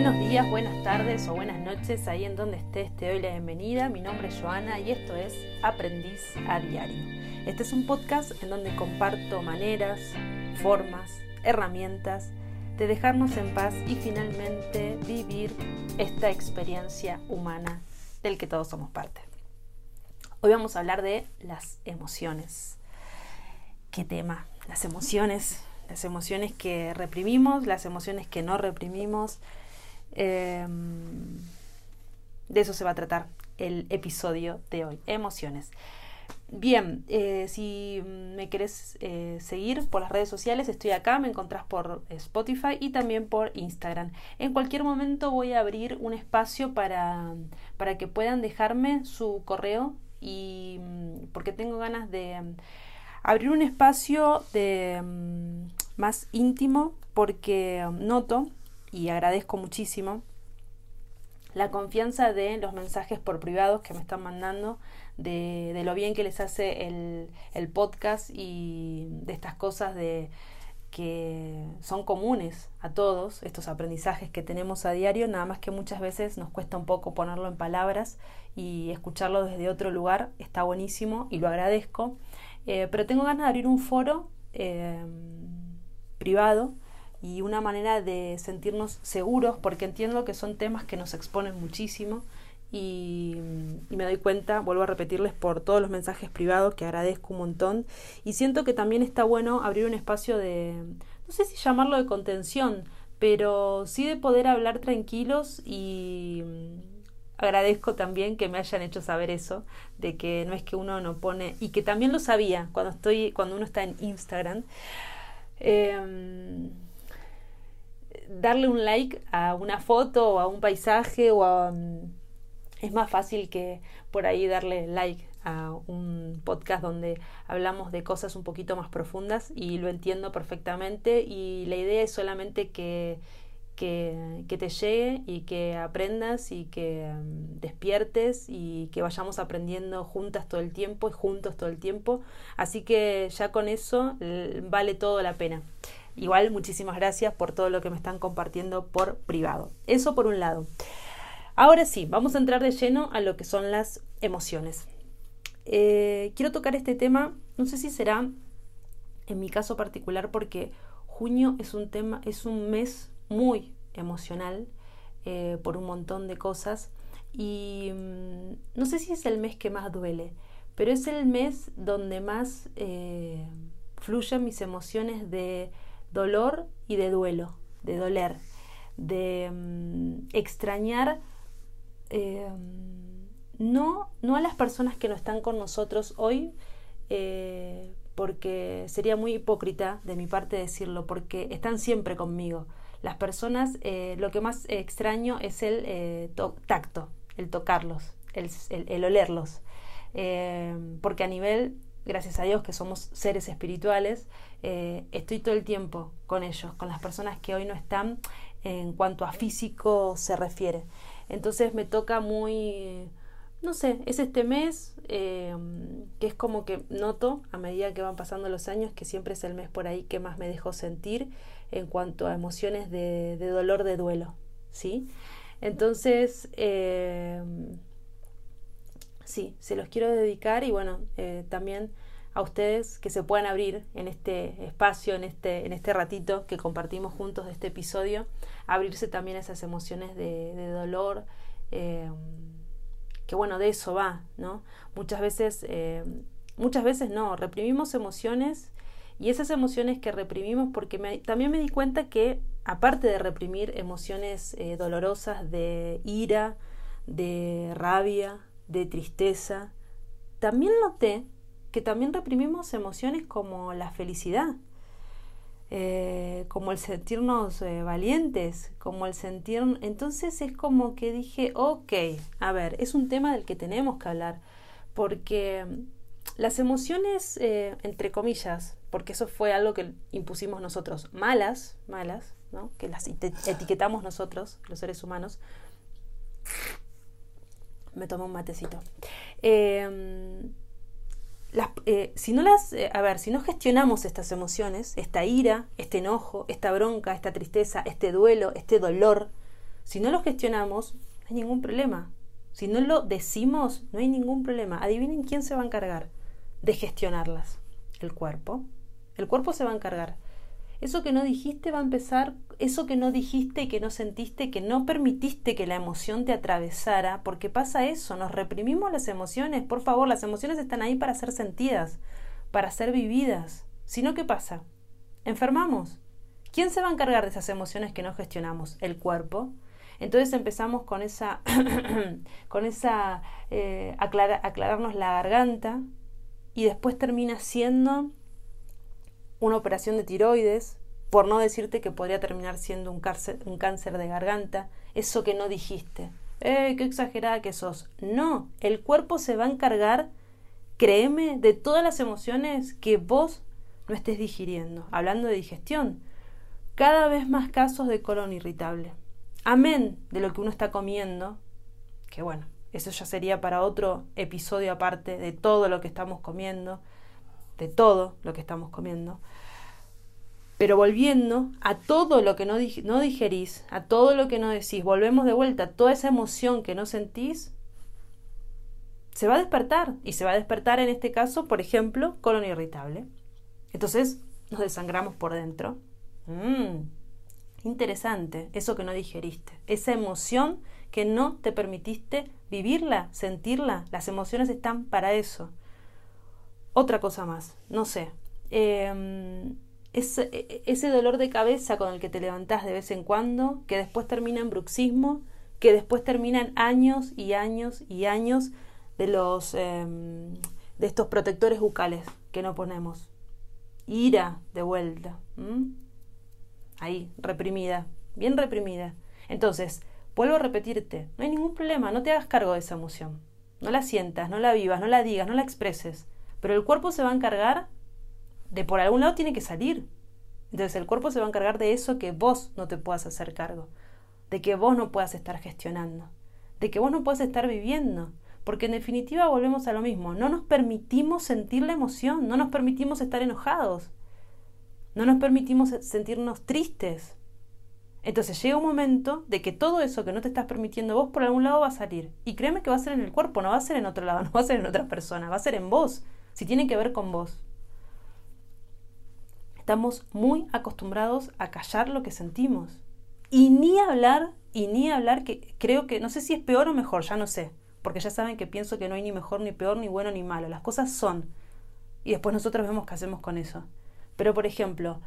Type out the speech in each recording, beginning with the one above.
Buenos días, buenas tardes o buenas noches, ahí en donde estés te doy la bienvenida. Mi nombre es Joana y esto es Aprendiz a Diario. Este es un podcast en donde comparto maneras, formas, herramientas de dejarnos en paz y finalmente vivir esta experiencia humana del que todos somos parte. Hoy vamos a hablar de las emociones. ¿Qué tema? Las emociones, las emociones que reprimimos, las emociones que no reprimimos. Em, de eso se va a tratar el episodio de hoy, emociones. Bien, eh, si me querés eh, seguir por las redes sociales, estoy acá, me encontrás por Spotify y también por Instagram. En cualquier momento voy a abrir un espacio para, para que puedan dejarme su correo y mm, porque tengo ganas de mm, abrir un espacio de mm, más íntimo porque noto y agradezco muchísimo la confianza de los mensajes por privados que me están mandando de, lo bien que les hace el, podcast y de estas cosas de que son comunes a todos, estos aprendizajes que tenemos a diario, nada más que muchas veces nos cuesta un poco ponerlo en palabras y escucharlo desde otro lugar, está buenísimo y lo agradezco, eh, pero tengo ganas de abrir un foro eh, privado y una manera de sentirnos seguros, porque entiendo que son temas que nos exponen muchísimo y, me doy cuenta, vuelvo a repetirles por todos los mensajes privados que agradezco un montón y siento que también está bueno abrir un espacio de, no sé si llamarlo de contención, pero sí de poder hablar tranquilos y agradezco también que me hayan hecho saber eso, de que no es que uno no pone, y que también lo sabía cuando estoy, cuando uno está en Instagram. Em, darle un like a una foto o a un paisaje o a es más fácil que por ahí darle like a un podcast donde hablamos de cosas un poquito más profundas y lo entiendo perfectamente y la idea es solamente que, que, te llegue y que aprendas y que mm, despiertes y que vayamos aprendiendo juntas todo el tiempo y juntos todo el tiempo. Así que ya con eso vale todo la pena. Igual muchísimas gracias por todo lo que me están compartiendo por privado. Eso por un lado. Ahora sí, vamos a entrar de lleno a lo que son las emociones. Eh, quiero tocar este tema, no sé si será en mi caso particular porque junio es un tema, es un mes muy emocional eh, por un montón de cosas y mm, no sé si es el mes que más duele, pero es el mes donde más eh, fluyen mis emociones de dolor y de duelo, de doler, de mm, extrañar eh, no, no a las personas que no están con nosotros hoy, eh, porque sería muy hipócrita de mi parte decirlo, porque están siempre conmigo. Las personas, eh, lo que más extraño es el tacto, el tocarlos, el, el olerlos, porque a nivel, gracias a Dios que somos seres espirituales, estoy todo el tiempo con ellos, con las personas que hoy no están en cuanto a físico se refiere. Entonces me toca muy, no sé, es este mes eh, que es como que noto a medida que van pasando los años que siempre es el mes por ahí que más me dejo sentir en cuanto a emociones de, dolor, de duelo, ¿sí? Entonces, eh, sí, se los quiero dedicar y bueno, eh, también a ustedes que se puedan abrir en este espacio, en este, en este ratito que compartimos juntos de este episodio, abrirse también a esas emociones de, dolor, eh, que bueno, de eso va, ¿no? Muchas veces, eh, muchas veces no, reprimimos emociones y esas emociones que reprimimos, porque también me di cuenta que aparte de reprimir emociones dolorosas de ira, de rabia, de tristeza, también noté que también reprimimos emociones como la felicidad, eh, como el sentirnos eh, valientes, como el sentir... Entonces es como que dije, ok, a ver, es un tema del que tenemos que hablar, porque las emociones, eh, entre comillas, porque eso fue algo que impusimos nosotros, malas, malas, ¿no? que las etiquetamos nosotros, los seres humanos, me tomo un matecito. Eh, si no las, eh, a ver, si no gestionamos estas emociones, esta ira, este enojo, esta bronca, esta tristeza, este duelo, este dolor, Si no lo gestionamos, no hay ningún problema. Si no lo decimos, no hay ningún problema. Adivinen quién se va a encargar de gestionarlas. El cuerpo. El cuerpo se va a encargar. Eso que no dijiste va a empezar, eso que no dijiste y que no sentiste, que no permitiste que la emoción te atravesara, porque pasa eso, nos reprimimos las emociones, por favor, las emociones están ahí para ser sentidas, para ser vividas. Si no, ¿qué pasa? Enfermamos. ¿Quién se va a encargar de esas emociones que no gestionamos? El cuerpo. Entonces empezamos con esa, con esa eh, aclararnos la garganta y después termina siendo una operación de tiroides, por no decirte que podría terminar siendo un cáncer, de garganta, eso que no dijiste. ¡Eh, qué exagerada que sos! No, el cuerpo se va a encargar, créeme, de todas las emociones que vos no estés digiriendo. Hablando de digestión, cada vez más casos de colon irritable. Amén de lo que uno está comiendo, que bueno, eso ya sería para otro episodio aparte de todo lo que estamos comiendo, de todo lo que estamos comiendo. Pero volviendo a todo lo que no, no digerís, a todo lo que no decís, volvemos de vuelta, toda esa emoción que no sentís, se va a despertar. Y se va a despertar en este caso, por ejemplo, colon irritable. Entonces nos desangramos por dentro. Mm, interesante, eso que no digeriste, esa emoción que no te permitiste vivirla, sentirla. Las emociones están para eso. Otra cosa más, no sé. Em, ese, ese dolor de cabeza con el que te levantás de vez en cuando, que después termina en bruxismo, que después terminan años y años y años de los em, de estos protectores bucales que no ponemos. Ira de vuelta. Ahí, reprimida, bien reprimida. Entonces, vuelvo a repetirte, no hay ningún problema, no te hagas cargo de esa emoción. No la sientas, no la vivas, no la digas, no la expreses. Pero el cuerpo se va a encargar de por algún lado tiene que salir. Entonces el cuerpo se va a encargar de eso que vos no te puedas hacer cargo, de que vos no puedas estar gestionando, de que vos no puedas estar viviendo. Porque en definitiva volvemos a lo mismo, no nos permitimos sentir la emoción, no nos permitimos estar enojados, no nos permitimos sentirnos tristes. Entonces llega un momento de que todo eso que no te estás permitiendo vos por algún lado va a salir. Y créeme que va a ser en el cuerpo, no va a ser en otro lado, no va a ser en otra persona, va a ser en vos si tiene que ver con vos. Estamos muy acostumbrados a callar lo que sentimos. Y ni hablar, y ni hablar que creo que, no sé si es peor o mejor, ya no sé, porque ya saben que pienso que no hay ni mejor, ni peor, ni bueno, ni malo. Las cosas son. Y después nosotros vemos qué hacemos con eso. Pero, por ejemplo,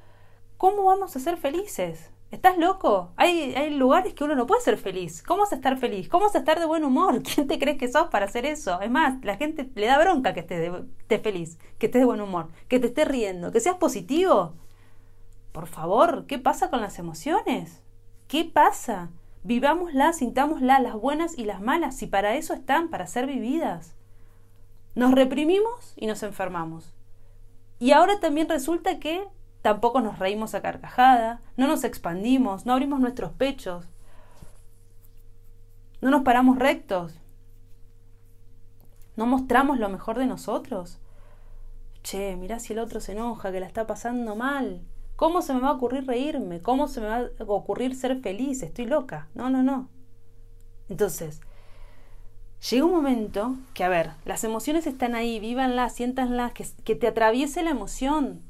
¿cómo vamos a ser felices? ¿Estás loco? Hay, hay lugares que uno no puede ser feliz. ¿Cómo vas estar feliz? ¿Cómo vas estar de buen humor? ¿Quién te crees que sos para hacer eso? Es más, la gente le da bronca que estés, feliz, que estés de buen humor, que te estés riendo, que seas positivo. Por favor, ¿qué pasa con las emociones? ¿Qué pasa? Vivámoslas, sintámoslas, las buenas y las malas, si para eso están, para ser vividas. Nos reprimimos y nos enfermamos. Y ahora también resulta que Tampoco nos reímos a carcajada, no nos expandimos, no abrimos nuestros pechos, no nos paramos rectos, no mostramos lo mejor de nosotros. Che, mirá si el otro se enoja, que la está pasando mal. ¿Cómo se me va a ocurrir reírme? ¿Cómo se me va a ocurrir ser feliz? Estoy loca. No, no, no. Entonces, llega un momento que, a ver, las emociones están ahí, vívanlas, siéntanlas, que, que te atraviese la emoción,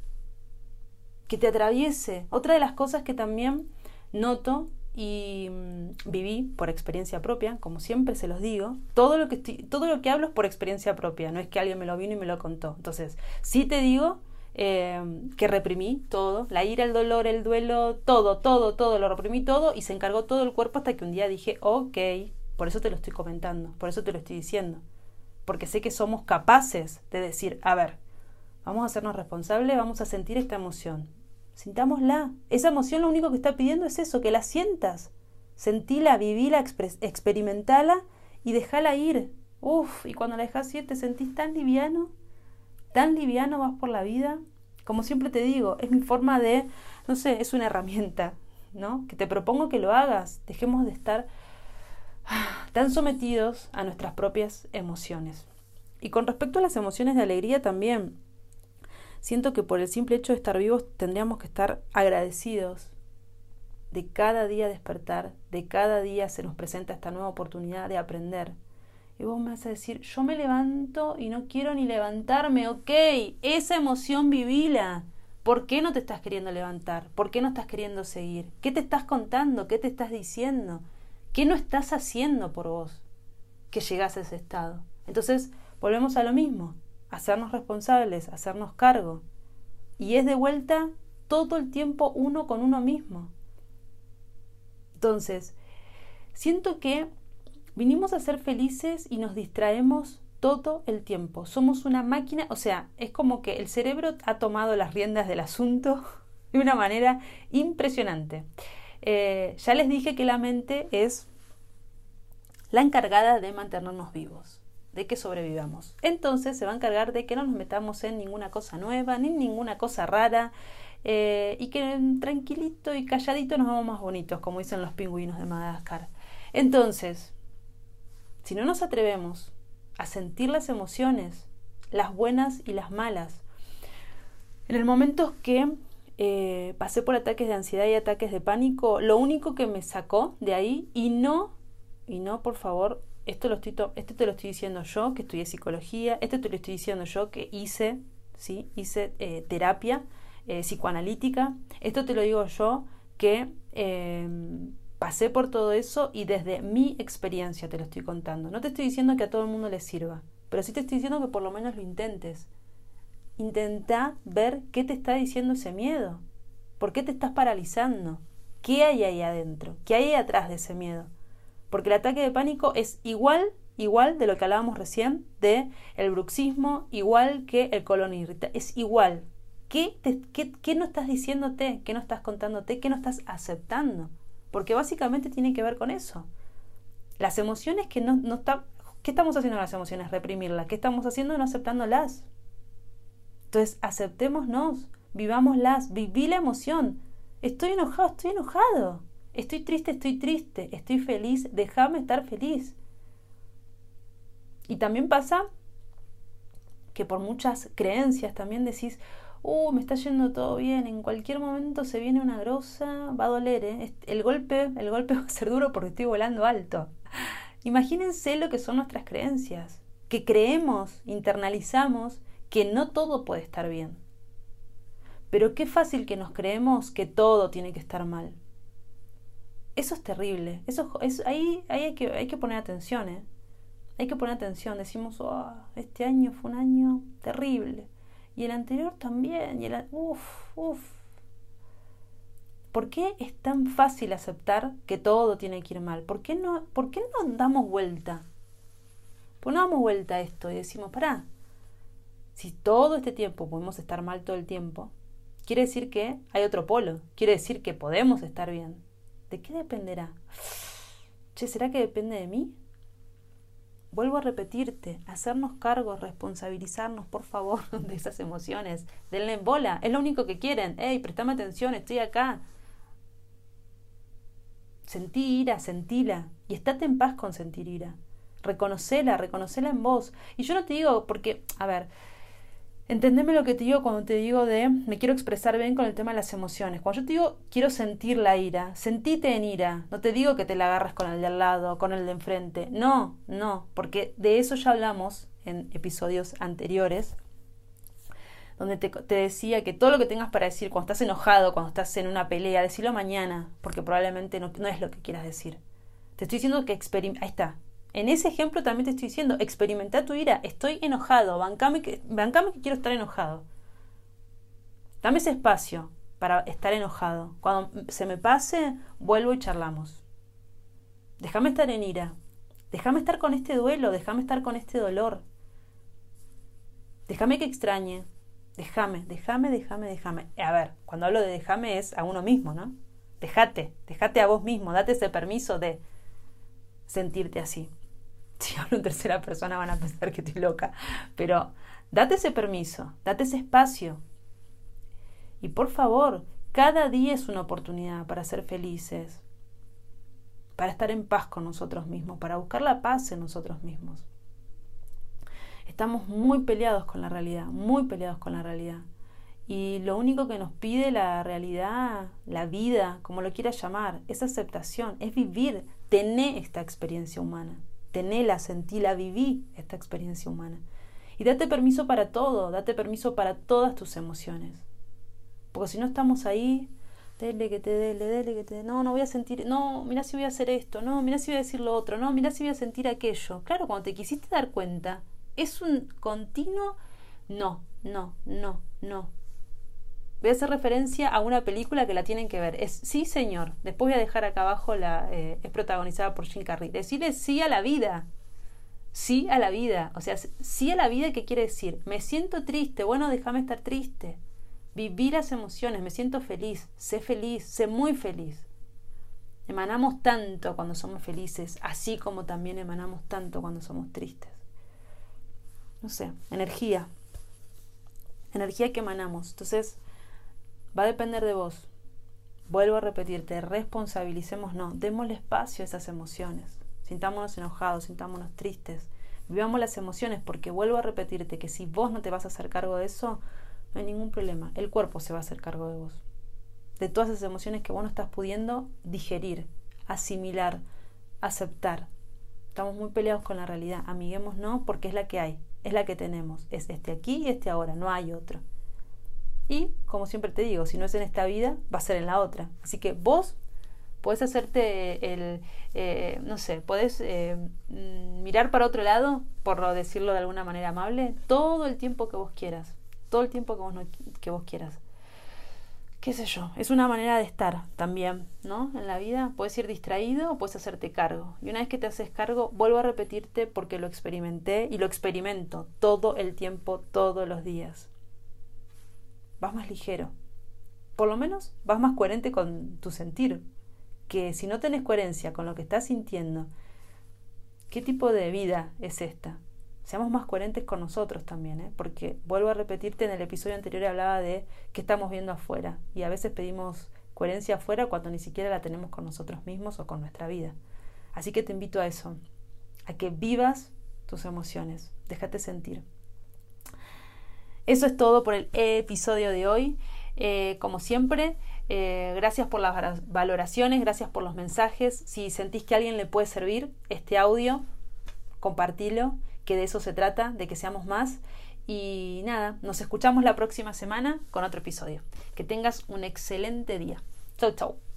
que te atraviese. Otra de las cosas que también noto y mm, viví por experiencia propia, como siempre se los digo, todo lo que todo lo que hablo es por experiencia propia, no es que alguien me lo vino y me lo contó. Entonces, sí te digo em, que reprimí todo, la ira, el dolor, el duelo, todo, todo, todo, lo reprimí todo y se encargó todo el cuerpo hasta que un día dije, ok, por eso te lo estoy comentando, por eso te lo estoy diciendo, porque sé que somos capaces de decir, a ver, vamos a hacernos responsables, vamos a sentir esta emoción, Sintámosla. Esa emoción lo único que está pidiendo es eso, que la sientas. Sentila, vivila, experimentala y dejala ir. Uf, y cuando la dejas ir te sentís tan liviano, tan liviano vas por la vida. Como siempre te digo, es mi forma de, no sé, es una herramienta, ¿no? Que te propongo que lo hagas. Dejemos de estar tan sometidos a nuestras propias emociones. Y con respecto a las emociones de alegría también, siento que por el simple hecho de estar vivos tendríamos que estar agradecidos. de cada día despertar, de cada día se nos presenta esta nueva oportunidad de aprender. Y vos me vas a decir, yo me levanto y no quiero ni levantarme, ok, esa emoción vivila. ¿Por qué no te estás queriendo levantar? ¿Por qué no estás queriendo seguir? ¿Qué te estás contando? ¿Qué te estás diciendo? ¿Qué no estás haciendo por vos que llegas a ese estado? Entonces, volvemos a lo mismo, hacernos responsables, hacernos cargo. Y es de vuelta todo el tiempo uno con uno mismo. Entonces, siento que vinimos a ser felices y nos distraemos todo el tiempo. Somos una máquina, o sea, es como que el cerebro ha tomado las riendas del asunto de una manera impresionante. Eh, ya les dije que la mente es la encargada de mantenernos vivos, de que sobrevivamos. Entonces se va a encargar de que no nos metamos en ninguna cosa nueva, ni ninguna cosa rara, eh, y que tranquilito y calladito nos vamos más bonitos, como dicen los pingüinos de Madagascar. Entonces, si no nos atrevemos a sentir las emociones, las buenas y las malas, en el momento que eh, pasé por ataques de ansiedad y ataques de pánico, lo único que me sacó de ahí, y no, y no, por favor, esto, esto te lo estoy diciendo yo, que estudié psicología, esto te lo estoy diciendo yo, que hice, ¿sí? hice eh, terapia, eh, psicoanalítica. Esto te lo digo yo que em, pasé por todo eso y desde mi experiencia te lo estoy contando. No te estoy diciendo que a todo el mundo le sirva, pero sí te estoy diciendo que por lo menos lo intentes. Intenta ver qué te está diciendo ese miedo. ¿Por qué te estás paralizando? ¿Qué hay ahí adentro? ¿Qué hay atrás de ese miedo? Porque el ataque de pánico es igual, igual de lo que hablábamos recién, de el bruxismo, igual que el colon irritable. Es igual. ¿Qué, qué, no estás diciéndote? ¿Qué no estás contándote? ¿Qué no estás aceptando? Porque básicamente tiene que ver con eso. Las emociones que no, no está, ¿Qué estamos haciendo con las emociones? Reprimirlas. ¿Qué estamos haciendo? No aceptándolas. Entonces, aceptémonos, vivámoslas, viví la emoción. Estoy enojado, estoy enojado. Estoy triste, estoy triste. Estoy feliz, déjame estar feliz. Y también pasa que por muchas creencias también decís, uh, me está yendo todo bien, en cualquier momento se viene una grosa, va a doler, ¿eh? el golpe, el golpe va a ser duro porque estoy volando alto. Imagínense lo que son nuestras creencias, que creemos, internalizamos que no todo puede estar bien. Pero qué fácil que nos creemos que todo tiene que estar mal. Eso es terrible. Eso, es, ahí, ahí hay, que, hay que poner atención. ¿eh? Hay que poner atención. Decimos, oh, este año fue un año terrible y el anterior también, y el... Uf, uf. ¿Por qué es tan fácil aceptar que todo tiene que ir mal? ¿Por qué no, por qué no damos vuelta? ¿Por qué no damos vuelta a esto y decimos, pará, si todo este tiempo podemos estar mal todo el tiempo, quiere decir que hay otro polo, quiere decir que podemos estar bien. ¿De qué dependerá? Che, ¿será que depende de mí? Vuelvo a repetirte, hacernos cargo, responsabilizarnos, por favor, de esas emociones. Denle en bola, es lo único que quieren. Hey, prestame atención, estoy acá. Sentí ira, sentila. Y estate en paz con sentir ira. Reconocela, reconocela en vos. Y yo no te digo, porque, a ver, Entendeme lo que te digo cuando te digo de me quiero expresar bien con el tema de las emociones. Cuando yo te digo quiero sentir la ira, sentite en ira. No te digo que te la agarras con el de al lado, con el de enfrente. No, no, porque de eso ya hablamos en episodios anteriores, donde te, decía que todo lo que tengas para decir cuando estás enojado, cuando estás en una pelea, decirlo mañana, porque probablemente no, no es lo que quieras decir. Te estoy diciendo que experimenta. Ahí está, en ese ejemplo también te estoy diciendo, experimenta tu ira, estoy enojado, bancame que, bancame que quiero estar enojado. Dame ese espacio para estar enojado. Cuando se me pase, vuelvo y charlamos. Déjame estar en ira. Déjame estar con este duelo, déjame estar con este dolor. Déjame que extrañe. Déjame, déjame, déjame, déjame. A ver, cuando hablo de déjame es a uno mismo, ¿no? Déjate, déjate a vos mismo, date ese permiso de sentirte así si hablo en tercera persona van a pensar que estoy loca, pero date ese permiso, date ese espacio. Y por favor, cada día es una oportunidad para ser felices, para estar en paz con nosotros mismos, para buscar la paz en nosotros mismos. Estamos muy peleados con la realidad, muy peleados con la realidad. Y lo único que nos pide la realidad, la vida, como lo quieras llamar, es aceptación, es vivir, tener esta experiencia humana, tenerla, sentíla, viví esta experiencia humana. Y date permiso para todo, date permiso para todas tus emociones. Porque si no estamos ahí, dele que te dele, dele que te dé, no, no voy a sentir, no, mira si voy a hacer esto, no, mira si voy a decir lo otro, no, mira si voy a sentir aquello. Claro, cuando te quisiste dar cuenta, es un continuo no, no, no, no. Voy a hacer referencia a una película que la tienen que ver. Es Sí, señor. Después voy a dejar acá abajo la. Eh, es protagonizada por Jim Carrey. Decirle sí a la vida sí a la vida. O sea, sí a la vida, ¿qué quiere decir? Me siento triste, bueno, déjame estar triste. Vivir las emociones, me siento feliz, sé feliz, sé muy feliz. Emanamos tanto cuando somos felices, así como también emanamos tanto cuando somos tristes. No sé, energía. Energía que emanamos. Entonces, va a depender de vos. Vuelvo a repetirte, responsabilicemos, no, démosle espacio a esas emociones sintámonos enojados, sintámonos tristes, vivamos las emociones, porque vuelvo a repetirte que si vos no te vas a hacer cargo de eso, no hay ningún problema, el cuerpo se va a hacer cargo de vos, de todas esas emociones que vos no estás pudiendo digerir, asimilar, aceptar. Estamos muy peleados con la realidad, amiguemos no, porque es la que hay, es la que tenemos, es este aquí y este ahora, no hay otro. Y, como siempre te digo, si no es en esta vida, va a ser en la otra. Así que vos Puedes hacerte el, eh, no sé, puedes eh, mm, mirar para otro lado, por decirlo de alguna manera amable, todo el tiempo que vos quieras, todo el tiempo que vos, que vos quieras. Qué sé yo, es una manera de estar también, ¿no? En la vida puedes ir distraído o puedes hacerte cargo. Y una vez que te haces cargo, vuelvo a repetirte porque lo experimenté y lo experimento todo el tiempo, todos los días. Vas más ligero. Por lo menos vas más coherente con tu sentir, que si no tenés coherencia con lo que estás sintiendo, ¿qué tipo de vida es esta? Seamos más coherentes con nosotros también, ¿eh? porque vuelvo a repetirte, en el episodio anterior hablaba de qué estamos viendo afuera y a veces pedimos coherencia afuera cuando ni siquiera la tenemos con nosotros mismos o con nuestra vida. Así que te invito a eso, a que vivas tus emociones, déjate sentir. Eso es todo por el episodio de hoy. Eh, como siempre, eh, gracias por las valoraciones, gracias por los mensajes. Si sentís que a alguien le puede servir este audio, compartilo, que de eso se trata, de que seamos más. Y nada, nos escuchamos la próxima semana con otro episodio. Que tengas un excelente día. Chau, chau.